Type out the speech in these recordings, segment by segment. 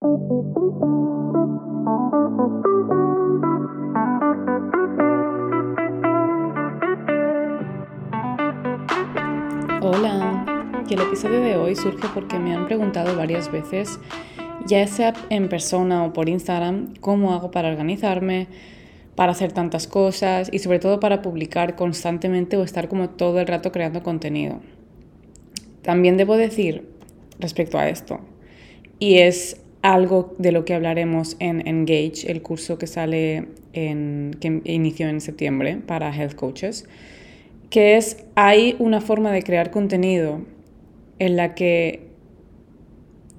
Hola, y el episodio de hoy surge porque me han preguntado varias veces, ya sea en persona o por Instagram, cómo hago para organizarme, para hacer tantas cosas y sobre todo para publicar constantemente o estar como todo el rato creando contenido. También debo decir respecto a esto, y es algo de lo que hablaremos en Engage, el curso que sale en, que inició en septiembre para health coaches, que es, hay una forma de crear contenido en la que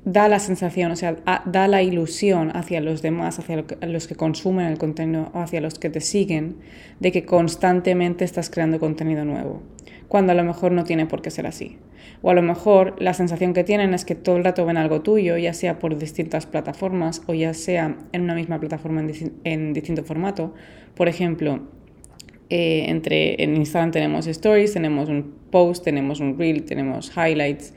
da la sensación, o sea, da la ilusión hacia los demás, hacia los que consumen el contenido o hacia los que te siguen, de que constantemente estás creando contenido nuevo, cuando a lo mejor no tiene por qué ser así. O a lo mejor la sensación que tienen es que todo el rato ven algo tuyo, ya sea por distintas plataformas o ya sea en una misma plataforma en, en distinto formato. Por ejemplo, eh, entre, en Instagram tenemos stories, tenemos un post, tenemos un reel, tenemos highlights,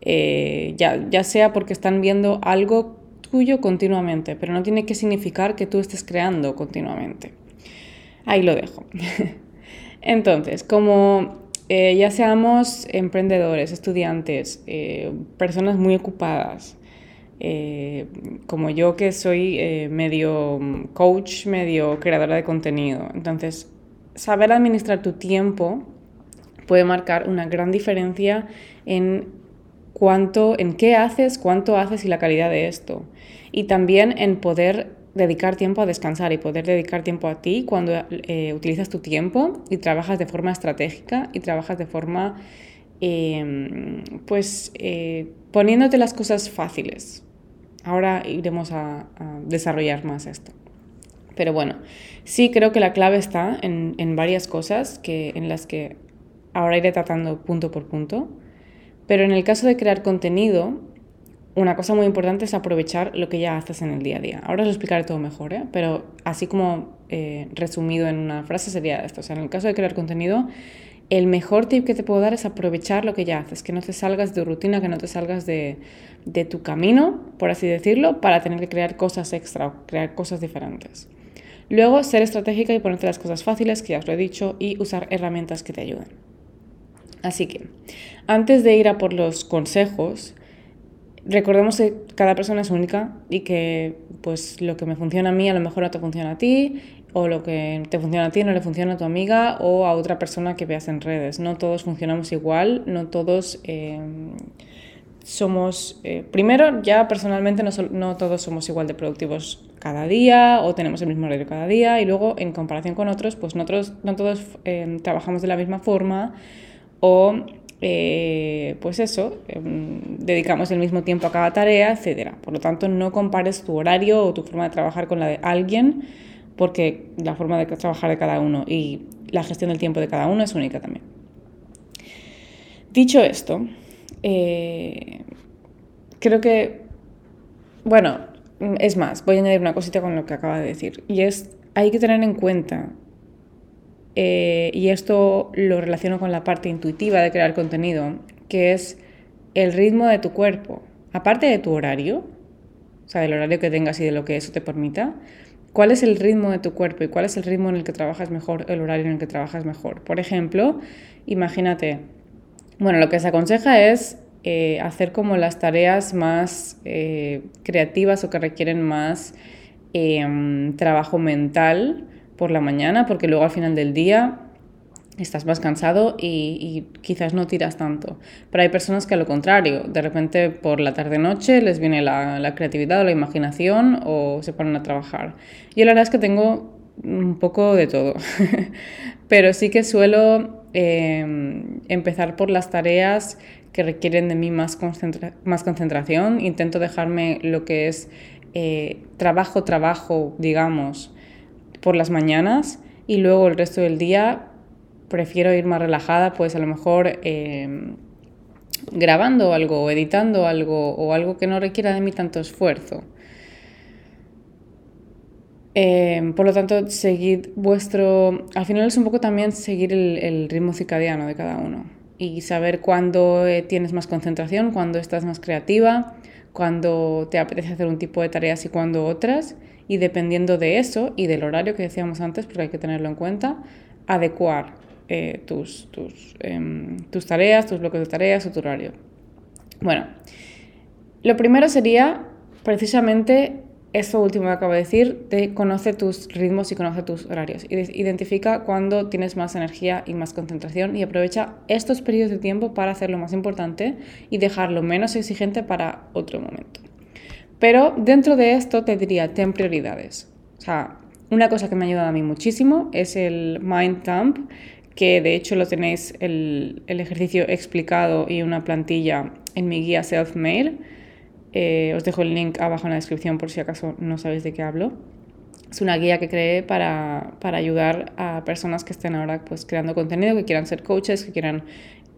eh, ya, ya sea porque están viendo algo tuyo continuamente, pero no tiene que significar que tú estés creando continuamente. Ahí lo dejo. Entonces, como eh, ya seamos emprendedores, estudiantes, personas muy ocupadas, como yo que soy medio coach, medio creadora de contenido. Entonces, saber administrar tu tiempo puede marcar una gran diferencia en cuánto, en qué haces, cuánto haces y la calidad de esto. Y también en poder dedicar tiempo a descansar y poder dedicar tiempo a ti cuando eh, utilizas tu tiempo y trabajas de forma estratégica y trabajas de forma, em, pues, eh, poniéndote las cosas fáciles. Ahora iremos a desarrollar más esto. Pero bueno, sí creo que la clave está en, en varias cosas que, en las que ahora iré tratando punto por punto. Pero en el caso de crear contenido, una cosa muy importante es aprovechar lo que ya haces en el día a día. Ahora os lo explicaré todo mejor, ¿eh? pero así como eh, resumido en una frase sería esto. O sea, en el caso de crear contenido, el mejor tip que te puedo dar es aprovechar lo que ya haces, que no te salgas de rutina, que no te salgas de, de tu camino, por así decirlo, para tener que crear cosas extra crear cosas diferentes. Luego, ser estratégica y ponerte las cosas fáciles, que ya os lo he dicho, y usar herramientas que te ayuden. Así que, antes de ir a por los consejos, recordemos que cada persona es única y que pues lo que me funciona a mí a lo mejor no te funciona a ti o lo que te funciona a ti no le funciona a tu amiga o a otra persona que veas en redes. No todos funcionamos igual, no todos eh, somos, eh, primero, ya personalmente no, todos somos igual de productivos cada día o tenemos el mismo horario cada día y luego en comparación con otros, pues nosotros no todos eh, trabajamos de la misma forma o eh, pues eso, em, dedicamos el mismo tiempo a cada tarea, etc. Por lo tanto, no compares tu horario o tu forma de trabajar con la de alguien porque la forma de trabajar de cada uno y la gestión del tiempo de cada uno es única también. Dicho esto, eh, creo que, bueno, es más, voy a añadir una cosita con lo que acaba de decir, y es, hay que tener en cuenta, eh, y esto lo relaciono con la parte intuitiva de crear contenido, que es el ritmo de tu cuerpo, aparte de tu horario, o sea, del horario que tengas y de lo que eso te permita, cuál es el ritmo de tu cuerpo y cuál es el ritmo en el que trabajas mejor, el horario en el que trabajas mejor. Por ejemplo, imagínate, bueno, lo que se aconseja es eh, hacer como las tareas más eh, creativas o que requieren más em, trabajo mental por la mañana, porque luego al final del día estás más cansado y, quizás no tiras tanto. Pero hay personas que a lo contrario, de repente por la tarde-noche les viene la, la, creatividad o la imaginación o se ponen a trabajar. Yo la verdad es que tengo un poco de todo, pero sí que suelo Em, empezar por las tareas que requieren de mí más, más concentración. Intento dejarme lo que es eh, trabajo, trabajo, digamos, por las mañanas y luego el resto del día prefiero ir más relajada, pues a lo mejor em, grabando algo, editando algo o algo que no requiera de mí tanto esfuerzo. Em, por lo tanto, seguid vuestro... Al final es un poco también seguir el, ritmo circadiano de cada uno y saber cuándo eh, tienes más concentración, cuándo estás más creativa, cuando te apetece hacer un tipo de tareas y cuando otras, y dependiendo de eso y del horario que decíamos antes, porque hay que tenerlo en cuenta, adecuar eh, tus, tus, em, tus tareas, tus bloques de tareas o tu horario. Bueno, lo primero sería precisamente eso último que acabo de decir, de conoce tus ritmos y conoce tus horarios. Identifica cuándo tienes más energía y más concentración y aprovecha estos periodos de tiempo para hacer lo más importante y dejarlo menos exigente para otro momento. Pero dentro de esto te diría, ten prioridades. O sea, una cosa que me ha ayudado a mí muchísimo es el Mind Dump, que de hecho lo tenéis el, el ejercicio explicado y una plantilla en mi guía Self-Made eh, os dejo el link abajo en la descripción por si acaso no sabéis de qué hablo. Es una guía que creé para, para ayudar a personas que estén ahora pues, creando contenido, que quieran ser coaches, que quieran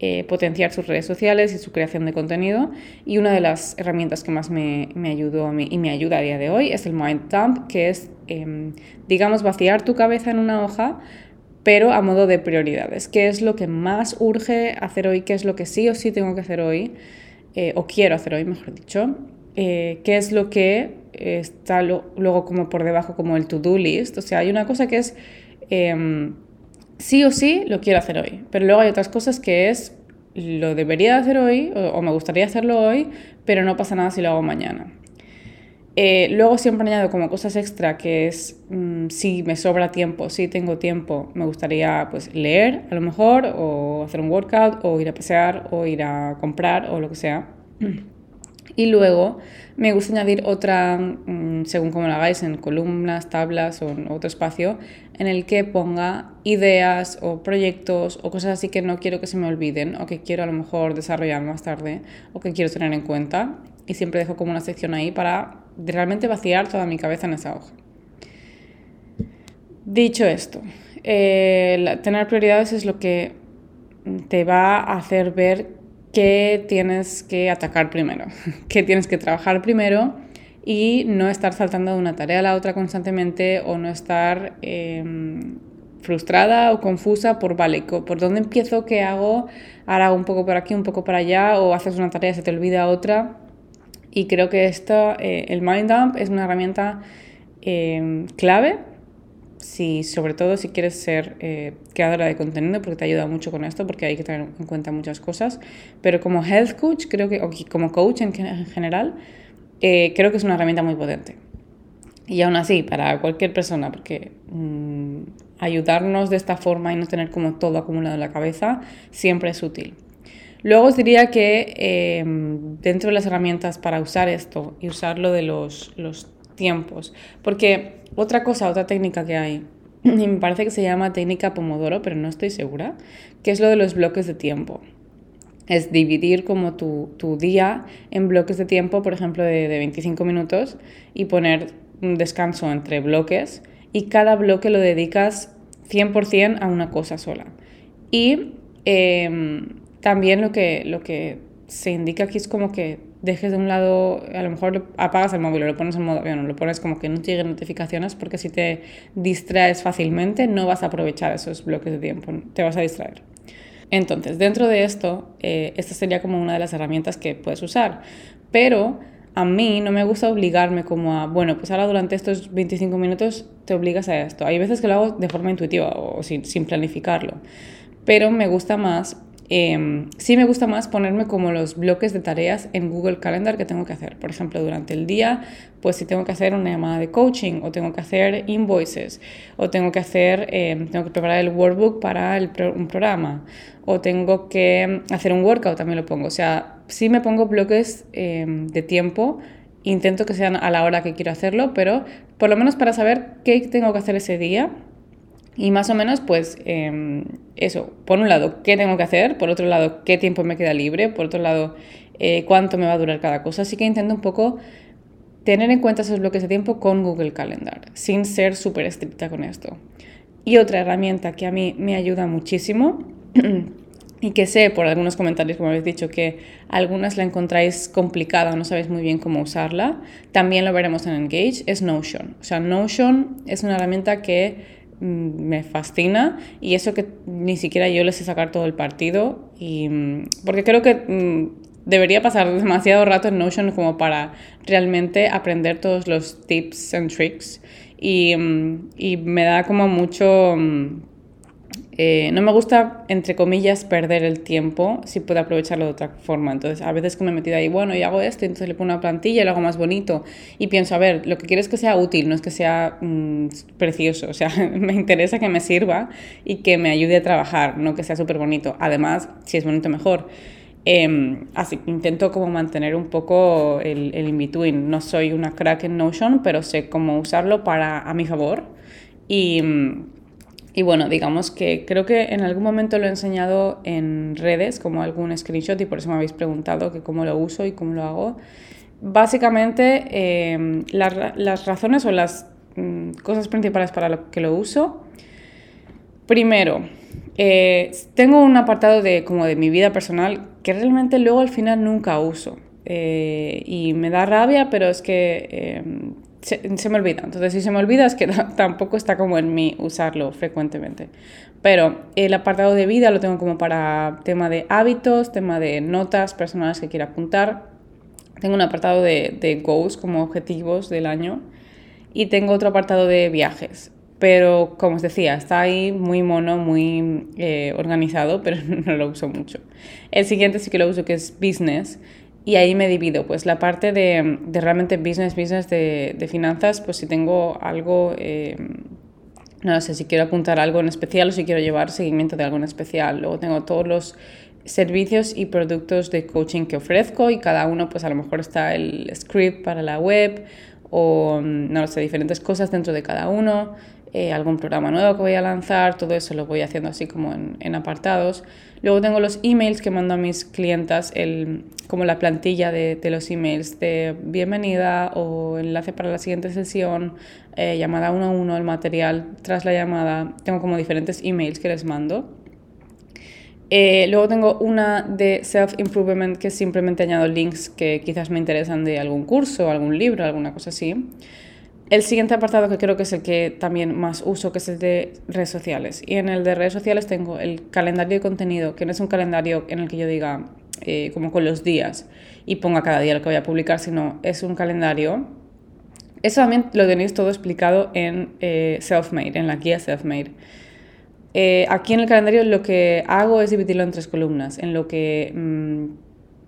eh, potenciar sus redes sociales y su creación de contenido. Y una de las herramientas que más me, me ayudó mí y me ayuda a día de hoy es el Mind Dump, que es, em, digamos, vaciar tu cabeza en una hoja pero a modo de prioridades. ¿Qué es lo que más urge hacer hoy? ¿Qué es lo que sí o sí tengo que hacer hoy? Eh, o quiero hacer hoy, mejor dicho, eh, qué es lo que está luego como por debajo como el to-do list. O sea, hay una cosa que es em, sí o sí lo quiero hacer hoy, pero luego hay otras cosas que es lo debería hacer hoy o, me gustaría hacerlo hoy, pero no pasa nada si lo hago mañana. Eh, luego siempre añado como cosas extra que es mm, si me sobra tiempo, si tengo tiempo, me gustaría pues leer a lo mejor o hacer un workout o ir a pasear o ir a comprar o lo que sea. Y luego me gusta añadir otra, mm, según como lo hagáis, en columnas, tablas o en otro espacio, en el que ponga ideas o proyectos o cosas así que no quiero que se me olviden o que quiero a lo mejor desarrollar más tarde o que quiero tener en cuenta. Y siempre dejo como una sección ahí para realmente vaciar toda mi cabeza en esa hoja. Dicho esto, eh, tener prioridades es lo que te va a hacer ver qué tienes que atacar primero, qué tienes que trabajar primero y no estar saltando de una tarea a la otra constantemente o no estar em, frustrada o confusa por, vale, ¿por dónde empiezo? ¿Qué hago? Ahora un poco por aquí, un poco por allá o haces una tarea y se te olvida otra. Y creo que esto, eh, el Mind Dump es una herramienta em, clave si, sobre todo si quieres ser eh, creadora de contenido, porque te ayuda mucho con esto, porque hay que tener en cuenta muchas cosas, pero como health coach, creo que, o como coach en, general, eh, creo que es una herramienta muy potente. Y aún así, para cualquier persona, porque mm, ayudarnos de esta forma y no tener como todo acumulado en la cabeza, siempre es útil. Luego os diría que em, dentro de las herramientas para usar esto y usarlo de los, los tiempos, porque otra cosa, otra técnica que hay, y me parece que se llama técnica Pomodoro, pero no estoy segura, que es lo de los bloques de tiempo. Es dividir como tu, tu día en bloques de tiempo, por ejemplo, de, de 25 minutos y poner un descanso entre bloques y cada bloque lo dedicas 100% a una cosa sola. Y em, también lo que, lo que se indica aquí es como que dejes de un lado, a lo mejor apagas el móvil o lo pones en modo avión o lo pones como que no te lleguen notificaciones porque si te distraes fácilmente no vas a aprovechar esos bloques de tiempo, te vas a distraer. Entonces, dentro de esto, eh, esta sería como una de las herramientas que puedes usar, pero a mí no me gusta obligarme como a, bueno, pues ahora durante estos 25 minutos te obligas a esto. Hay veces que lo hago de forma intuitiva o sin, sin planificarlo, pero me gusta más eh, sí me gusta más ponerme como los bloques de tareas en Google Calendar que tengo que hacer. Por ejemplo, durante el día, pues si tengo que hacer una llamada de coaching o tengo que hacer invoices o tengo que hacer, em, tengo que preparar el workbook para el un programa o tengo que hacer un workout, también lo pongo. O sea, sí me pongo bloques em, de tiempo intento que sean a la hora que quiero hacerlo, pero por lo menos para saber qué tengo que hacer ese día y más o menos, pues em, eso, por un lado, qué tengo que hacer, por otro lado, qué tiempo me queda libre, por otro lado, eh, cuánto me va a durar cada cosa. Así que intento un poco tener en cuenta esos bloques de tiempo con Google Calendar, sin ser súper estricta con esto. Y otra herramienta que a mí me ayuda muchísimo y que sé por algunos comentarios, como habéis dicho, que algunas la encontráis complicada no sabéis muy bien cómo usarla, también lo veremos en Engage, es Notion. O sea, Notion es una herramienta que me fascina y eso que ni siquiera yo les sé sacar todo el partido y mm, porque creo que mm, debería pasar demasiado rato en Notion como para realmente aprender todos los tips and tricks y, mm, y me da como mucho... Eh, no me gusta, entre comillas, perder el tiempo si puedo aprovecharlo de otra forma. Entonces, a veces me he metido ahí, bueno, y hago esto, entonces le pongo una plantilla y lo hago más bonito. Y pienso, a ver, lo que quiero es que sea útil, no es que sea mm, precioso. O sea, me interesa que me sirva y que me ayude a trabajar, no que sea súper bonito. Además, si es bonito, mejor. Em, así intento como mantener un poco el, el in-between. No soy una crack en Notion, pero sé cómo usarlo para a mi favor. Y mm, y bueno, digamos que creo que en algún momento lo he enseñado en redes, como algún screenshot, y por eso me habéis preguntado que cómo lo uso y cómo lo hago. Básicamente, eh, las, razones o las mm, cosas principales para lo que lo uso. Primero, eh, tengo un apartado de, como de mi vida personal que realmente luego al final nunca uso. Eh, y me da rabia, pero es que se, me olvida. Entonces, si se me olvida es que tampoco está como en mí usarlo frecuentemente. Pero el apartado de vida lo tengo como para tema de hábitos, tema de notas personales que quiera apuntar. Tengo un apartado de, de goals como objetivos del año y tengo otro apartado de viajes. Pero como os decía, está ahí muy mono, muy eh, organizado, pero no lo uso mucho. El siguiente sí que lo uso, que es business, y ahí me divido, pues la parte de, de realmente business, business de, de, finanzas, pues si tengo algo, eh, no sé, si quiero apuntar algo en especial o si quiero llevar seguimiento de algo en especial. Luego tengo todos los servicios y productos de coaching que ofrezco y cada uno, pues a lo mejor está el script para la web o, no sé, diferentes cosas dentro de cada uno. Eh, algún programa nuevo que voy a lanzar, todo eso lo voy haciendo así como en apartados. Luego tengo los emails que mando a mis clientas, el, como la plantilla de, los emails de bienvenida o enlace para la siguiente sesión, eh, llamada uno a uno, el material tras la llamada. Tengo como diferentes emails que les mando. Eh, luego tengo una de self-improvement que simplemente añado links que quizás me interesan de algún curso, algún libro, alguna cosa así. El siguiente apartado que creo que es el que también más uso, que es el de redes sociales. Y en el de redes sociales tengo el calendario de contenido, que no es un calendario en el que yo diga eh, como con los días y ponga cada día lo que voy a publicar, sino es un calendario. Eso también lo tenéis todo explicado en eh, Selfmade, en la guía Selfmade. Eh, aquí en el calendario lo que hago es dividirlo en tres columnas, en lo que mm,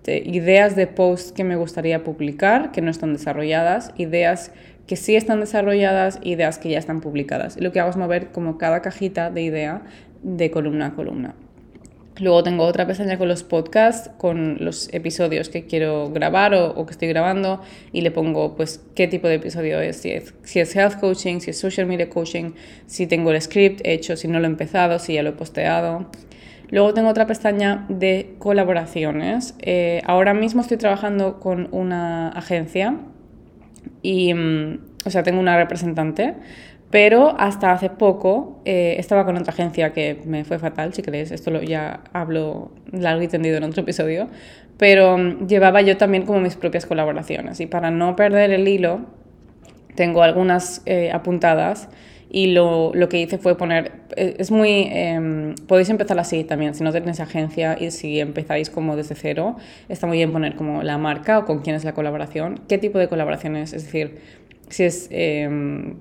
ideas de posts que me gustaría publicar, que no están desarrolladas, ideas que sí están desarrolladas, ideas que ya están publicadas. Lo que hago es mover como cada cajita de idea de columna a columna. Luego tengo otra pestaña con los podcasts, con los episodios que quiero grabar o, que estoy grabando y le pongo pues qué tipo de episodio es, si, es, si es health coaching, si es social media coaching, si tengo el script hecho, si no lo he empezado, si ya lo he posteado. Luego tengo otra pestaña de colaboraciones. Eh, ahora mismo estoy trabajando con una agencia y, mm, o sea, tengo una representante, pero hasta hace poco eh, estaba con otra agencia que me fue fatal, si queréis, esto lo, ya hablo largo y tendido en otro episodio, pero mm, llevaba yo también como mis propias colaboraciones y para no perder el hilo, tengo algunas eh, apuntadas y lo, lo, que hice fue poner, eh, es muy, eh, podéis empezar así también, si no tenéis agencia y si empezáis como desde cero, está muy bien poner como la marca o con quién es la colaboración, qué tipo de colaboración es, es decir, si es eh,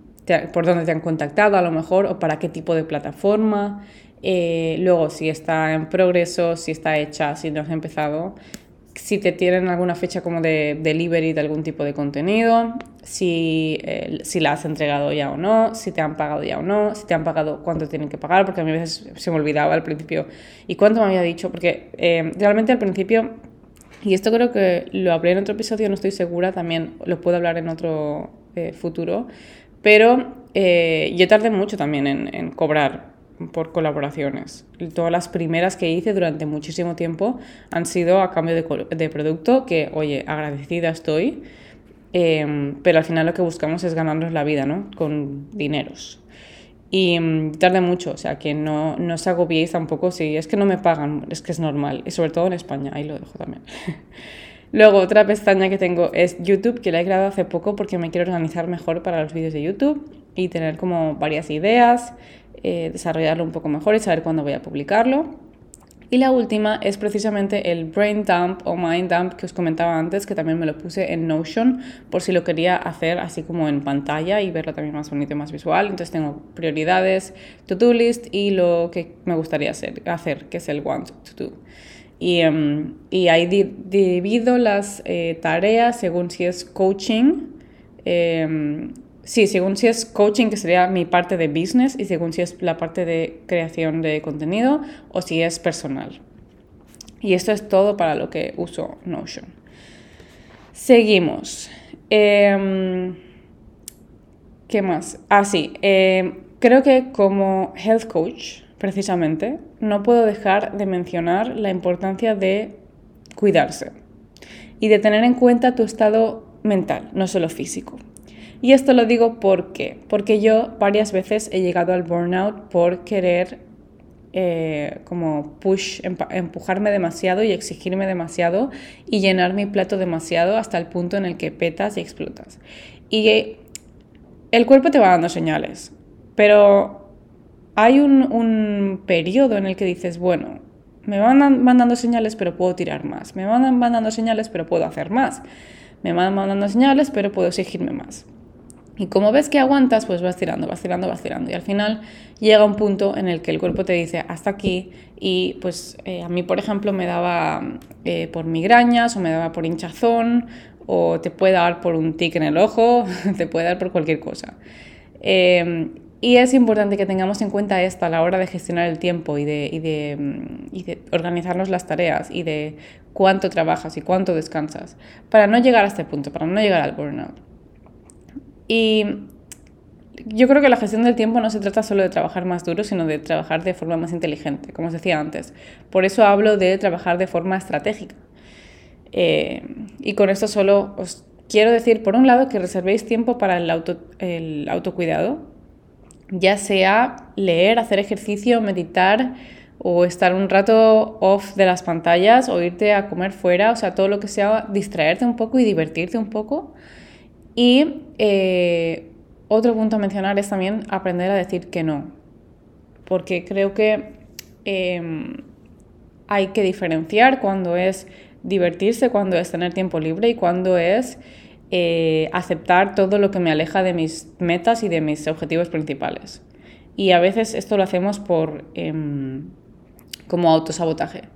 por dónde te han contactado a lo mejor o para qué tipo de plataforma, eh, luego si está en progreso, si está hecha, si no has empezado, si te tienen alguna fecha como de delivery de algún tipo de contenido, si, eh, si la has entregado ya o no, si te han pagado ya o no, si te han pagado cuánto tienen que pagar, porque a mí a veces se me olvidaba al principio y cuánto me había dicho, porque eh, realmente al principio, y esto creo que lo hablé en otro episodio, no estoy segura, también lo puedo hablar en otro eh, futuro, pero yo tardé mucho también en, en cobrar por colaboraciones. Todas las primeras que hice durante muchísimo tiempo han sido a cambio de, de producto, que, oye, agradecida estoy, eh, pero al final lo que buscamos es ganarnos la vida, ¿no? Con dineros. Y um, tarda mucho, o sea, que no, no os agobiéis tampoco si es que no me pagan, es que es normal, y sobre todo en España, ahí lo dejo también. Luego, otra pestaña que tengo es YouTube, que la he creado hace poco porque me quiero organizar mejor para los vídeos de YouTube y tener como varias ideas, eh, desarrollarlo un poco mejor y saber cuándo voy a publicarlo. Y la última es precisamente el brain dump o mind dump que os comentaba antes, que también me lo puse en Notion por si lo quería hacer así como en pantalla y verlo también más bonito y más visual. Entonces tengo prioridades, to-do list y lo que me gustaría hacer, hacer que es el want to do. Y, em, y ahí divido las eh, tareas según si es coaching. Em, sí, según si es coaching, que sería mi parte de business, y según si es la parte de creación de contenido o si es personal. Y esto es todo para lo que uso Notion. Seguimos. Em, ¿Qué más? Ah, sí. creo que como health coach, precisamente, no puedo dejar de mencionar la importancia de cuidarse y de tener en cuenta tu estado mental, no solo físico. Y esto lo digo porque, porque yo varias veces he llegado al burnout por querer eh, como push, empujarme demasiado y exigirme demasiado y llenar mi plato demasiado hasta el punto en el que petas y explotas. Y el cuerpo te va dando señales, pero hay un, un periodo en el que dices, bueno, me van mandando señales pero puedo tirar más, me van mandando señales pero puedo hacer más, me van mandando señales pero puedo exigirme más. Y como ves que aguantas, pues vas tirando, vas tirando, vas tirando. Y al final llega un punto en el que el cuerpo te dice hasta aquí. Y pues eh, a mí, por ejemplo, me daba eh, por migrañas o me daba por hinchazón o te puede dar por un tic en el ojo, te puede dar por cualquier cosa. Em, y es importante que tengamos en cuenta esto a la hora de gestionar el tiempo y de, y de, y de organizarnos las tareas y de cuánto trabajas y cuánto descansas para no llegar a este punto, para no llegar al burnout. Y yo creo que la gestión del tiempo no se trata solo de trabajar más duro, sino de trabajar de forma más inteligente, como os decía antes. Por eso hablo de trabajar de forma estratégica. Eh, y con esto solo os quiero decir, por un lado, que reservéis tiempo para el, auto, el autocuidado, ya sea leer, hacer ejercicio, meditar o estar un rato off de las pantallas o irte a comer fuera, o sea, todo lo que sea distraerte un poco y divertirte un poco. Y eh, otro punto a mencionar es también aprender a decir que no, porque creo que em, hay que diferenciar cuando es divertirse, cuando es tener tiempo libre y cuando es eh, aceptar todo lo que me aleja de mis metas y de mis objetivos principales. Y a veces esto lo hacemos por em, como autosabotaje.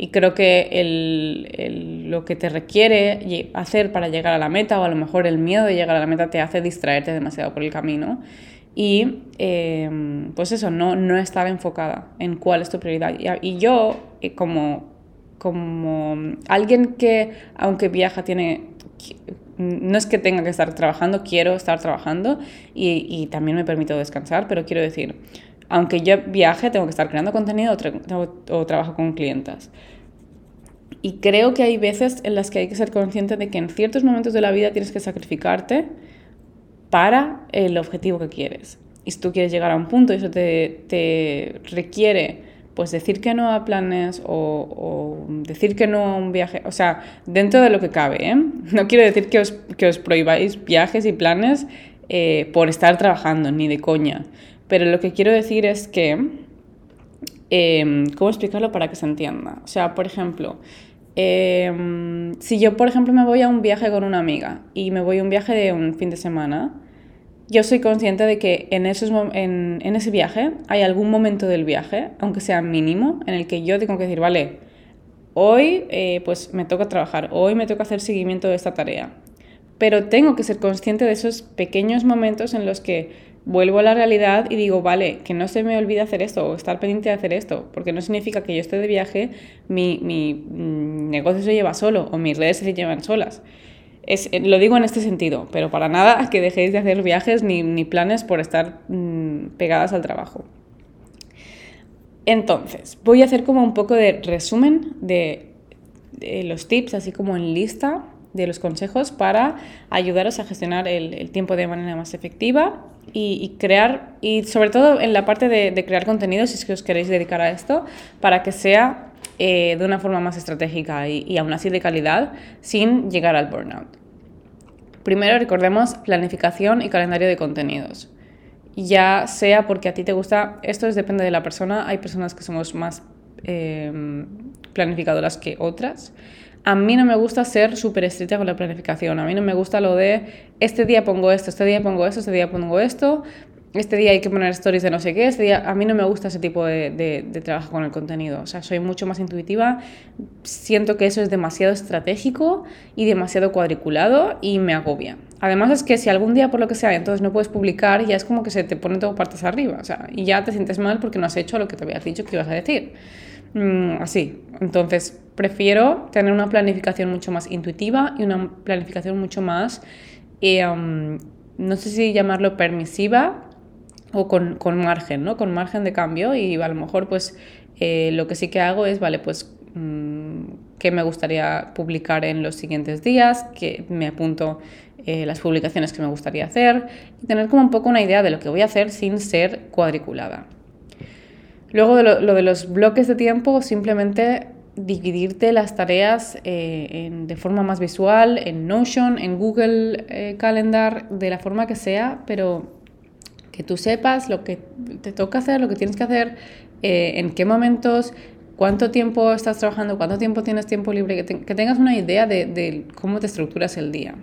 Y creo que lo que te requiere hacer para llegar a la meta, o a lo mejor el miedo de llegar a la meta, te hace distraerte demasiado por el camino. Y em, pues eso, no, no estar enfocada en cuál es tu prioridad. Y, yo, eh, como, como alguien que, aunque viaja, tiene no es que tenga que estar trabajando, quiero estar trabajando y, y, también me permito descansar, pero quiero decir, aunque yo viaje, tengo que estar creando contenido o, trabajo con clientas. Y creo que hay veces en las que hay que ser consciente de que en ciertos momentos de la vida tienes que sacrificarte para el objetivo que quieres. Y si tú quieres llegar a un punto y eso te, requiere pues decir que no a planes o, decir que no a un viaje, o sea, dentro de lo que cabe, ¿eh? No quiero decir que os, que os prohibáis viajes y planes eh, por estar trabajando, ni de coña. Pero lo que quiero decir es que, em, ¿cómo explicarlo para que se entienda? O sea, por ejemplo, em, si yo, por ejemplo, me voy a un viaje con una amiga y me voy a un viaje de un fin de semana, yo soy consciente de que en, esos, en, en ese viaje hay algún momento del viaje, aunque sea mínimo, en el que yo tengo que decir, vale, hoy eh, pues me toca trabajar, hoy me toca hacer seguimiento de esta tarea. Pero tengo que ser consciente de esos pequeños momentos en los que vuelvo a la realidad y digo, vale, que no se me olvide hacer esto o estar pendiente de hacer esto, porque no significa que yo esté de viaje, mi, mi mm, negocio se lleva solo o mis redes se llevan solas. Es, eh, lo digo en este sentido, pero para nada que dejéis de hacer viajes ni, ni planes por estar mm, pegadas al trabajo. Entonces, voy a hacer como un poco de resumen de, de los tips, así como en lista de los consejos para ayudaros a gestionar el, el tiempo de manera más efectiva y, crear, y sobre todo en la parte de, crear contenido, si es que os queréis dedicar a esto, para que sea eh, de una forma más estratégica y, y aún así de calidad, sin llegar al burnout. Primero recordemos planificación y calendario de contenidos. Ya sea porque a ti te gusta, esto depende de la persona, hay personas que somos más em, planificadoras que otras. A mí no me gusta ser súper estricta con la planificación. A mí no me gusta lo de este día pongo esto, este día pongo esto, este día pongo esto, este día hay que poner stories de no sé qué, este a mí no me gusta ese tipo de, de, trabajo con el contenido, o sea, soy mucho más intuitiva, siento que eso es demasiado estratégico y demasiado cuadriculado y me agobia. Además es que si algún día por lo que sea entonces no puedes publicar, ya es como que se te pone todo partes arriba, o sea, y ya te sientes mal porque no has hecho lo que te habías dicho que ibas a decir. Mm, así, entonces prefiero tener una planificación mucho más intuitiva y una planificación mucho más, eh, no sé si llamarlo permisiva, o con, con, margen, ¿no? Con margen de cambio y a lo mejor pues eh, lo que sí que hago es, vale, pues mmm, qué me gustaría publicar en los siguientes días, que me apunto eh, las publicaciones que me gustaría hacer y tener como un poco una idea de lo que voy a hacer sin ser cuadriculada. Luego de lo, de los bloques de tiempo, simplemente dividirte las tareas eh, de forma más visual, en Notion, en Google Calendar, de la forma que sea, pero que tú sepas lo que te toca hacer, lo que tienes que hacer, eh, en qué momentos, cuánto tiempo estás trabajando, cuánto tiempo tienes tiempo libre, que, tengas una idea de, cómo te estructuras el día.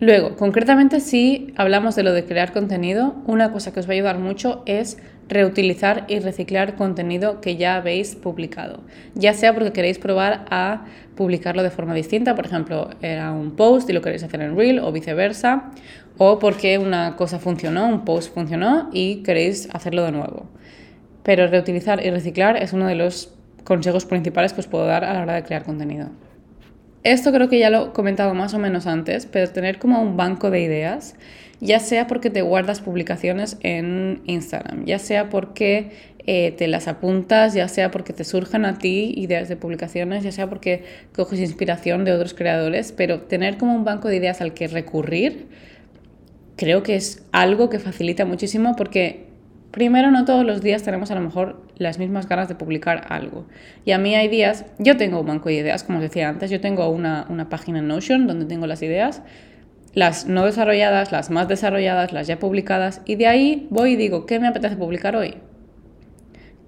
Luego, concretamente si hablamos de lo de crear contenido, una cosa que os va a ayudar mucho es reutilizar y reciclar contenido que ya habéis publicado. Ya sea porque queréis probar a publicarlo de forma distinta, por ejemplo, era un post y lo queréis hacer en Reel o viceversa, o porque una cosa funcionó, un post funcionó y queréis hacerlo de nuevo. Pero reutilizar y reciclar es uno de los consejos principales que os puedo dar a la hora de crear contenido. Esto creo que ya lo he comentado más o menos antes, pero tener como un banco de ideas, ya sea porque te guardas publicaciones en Instagram, ya sea porque eh, te las apuntas, ya sea porque te surjan a ti ideas de publicaciones, ya sea porque coges inspiración de otros creadores, pero tener como un banco de ideas al que recurrir creo que es algo que facilita muchísimo porque primero no todos los días tenemos a lo mejor las mismas ganas de publicar algo. Y a mí hay días, yo tengo un banco de ideas, como os decía antes, yo tengo una, una página en Notion donde tengo las ideas, las no desarrolladas, las más desarrolladas, las ya publicadas, y de ahí voy y digo, ¿qué me apetece publicar hoy?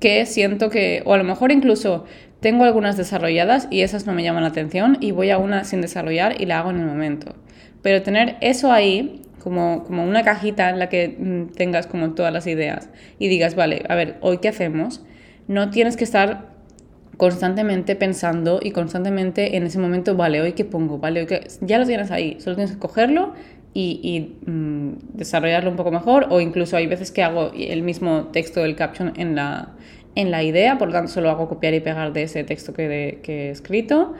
Que siento que, o a lo mejor incluso tengo algunas desarrolladas y esas no me llaman la atención y voy a una sin desarrollar y la hago en el momento. Pero tener eso ahí como, como una cajita en la que mm, tengas como todas las ideas y digas, vale, a ver, hoy qué hacemos, no tienes que estar constantemente pensando y constantemente en ese momento, vale, hoy qué pongo, vale, hoy qué... ya lo tienes ahí, solo tienes que cogerlo y, y mm, desarrollarlo un poco mejor o incluso hay veces que hago el mismo texto del caption en la, en la idea, por lo tanto solo hago copiar y pegar de ese texto que, que he escrito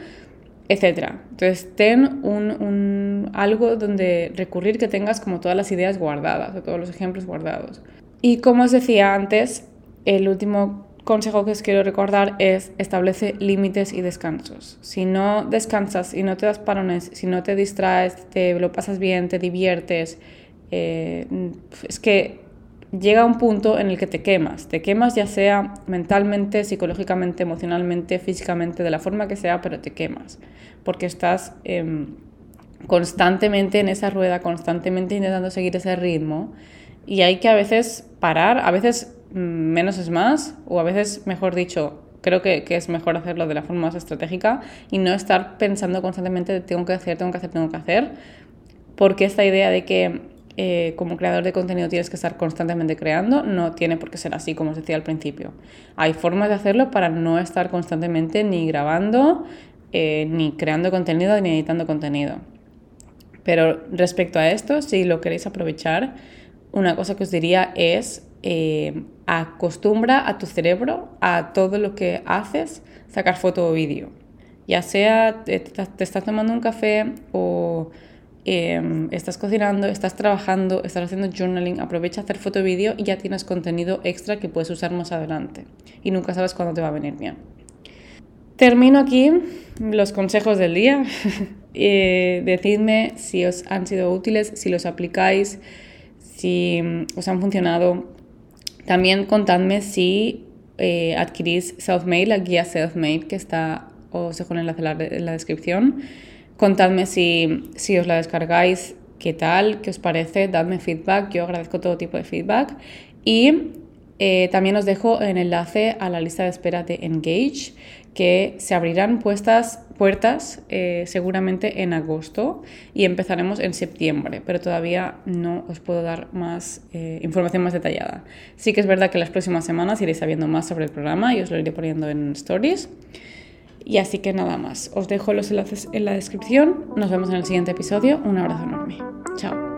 etcétera. Entonces, ten un, algo donde recurrir que tengas como todas las ideas guardadas, o todos los ejemplos guardados. Y como os decía antes, el último consejo que os quiero recordar es establece límites y descansos. Si no descansas y no te das parones, si no te distraes, te lo pasas bien, te diviertes, eh, es que llega un punto en el que te quemas. Te quemas ya sea mentalmente, psicológicamente, emocionalmente, físicamente, de la forma que sea, pero te quemas. Porque estás em, constantemente en esa rueda, constantemente intentando seguir ese ritmo. Y hay que a veces parar, a veces menos es más, o a veces, mejor dicho, creo que, que, es mejor hacerlo de la forma más estratégica y no estar pensando constantemente tengo que hacer, tengo que hacer, tengo que hacer. Porque esta idea de que eh, como creador de contenido tienes que estar constantemente creando, no tiene por qué ser así, como os decía al principio. Hay formas de hacerlo para no estar constantemente ni grabando, eh, ni creando contenido, ni editando contenido. Pero respecto a esto, si lo queréis aprovechar, una cosa que os diría es eh, acostumbra a tu cerebro a todo lo que haces sacar foto o vídeo. Ya sea te estás tomando un café o Em, estás cocinando, estás trabajando, estás haciendo journaling, aprovecha hacer foto y vídeo y ya tienes contenido extra que puedes usar más adelante. Y nunca sabes cuándo te va a venir bien. Termino aquí los consejos del día. eh, decidme si os han sido útiles, si los aplicáis, si os han funcionado. También contadme si eh, adquirís Selfmade, la guía Selfmade que está, os dejo el enlace en la descripción. Contadme si, si os la descargáis, qué tal, qué os parece, dadme feedback, yo agradezco todo tipo de feedback. Y Eh, también os dejo el enlace a la lista de espera de Engage, que se abrirán puestas, puertas eh, seguramente en agosto y empezaremos en septiembre, pero todavía no os puedo dar más eh, información más detallada. Sí que es verdad que las próximas semanas iréis sabiendo más sobre el programa y os lo iré poniendo en stories. Y así que nada más, os dejo los enlaces en la descripción, nos vemos en el siguiente episodio, un abrazo enorme, chao.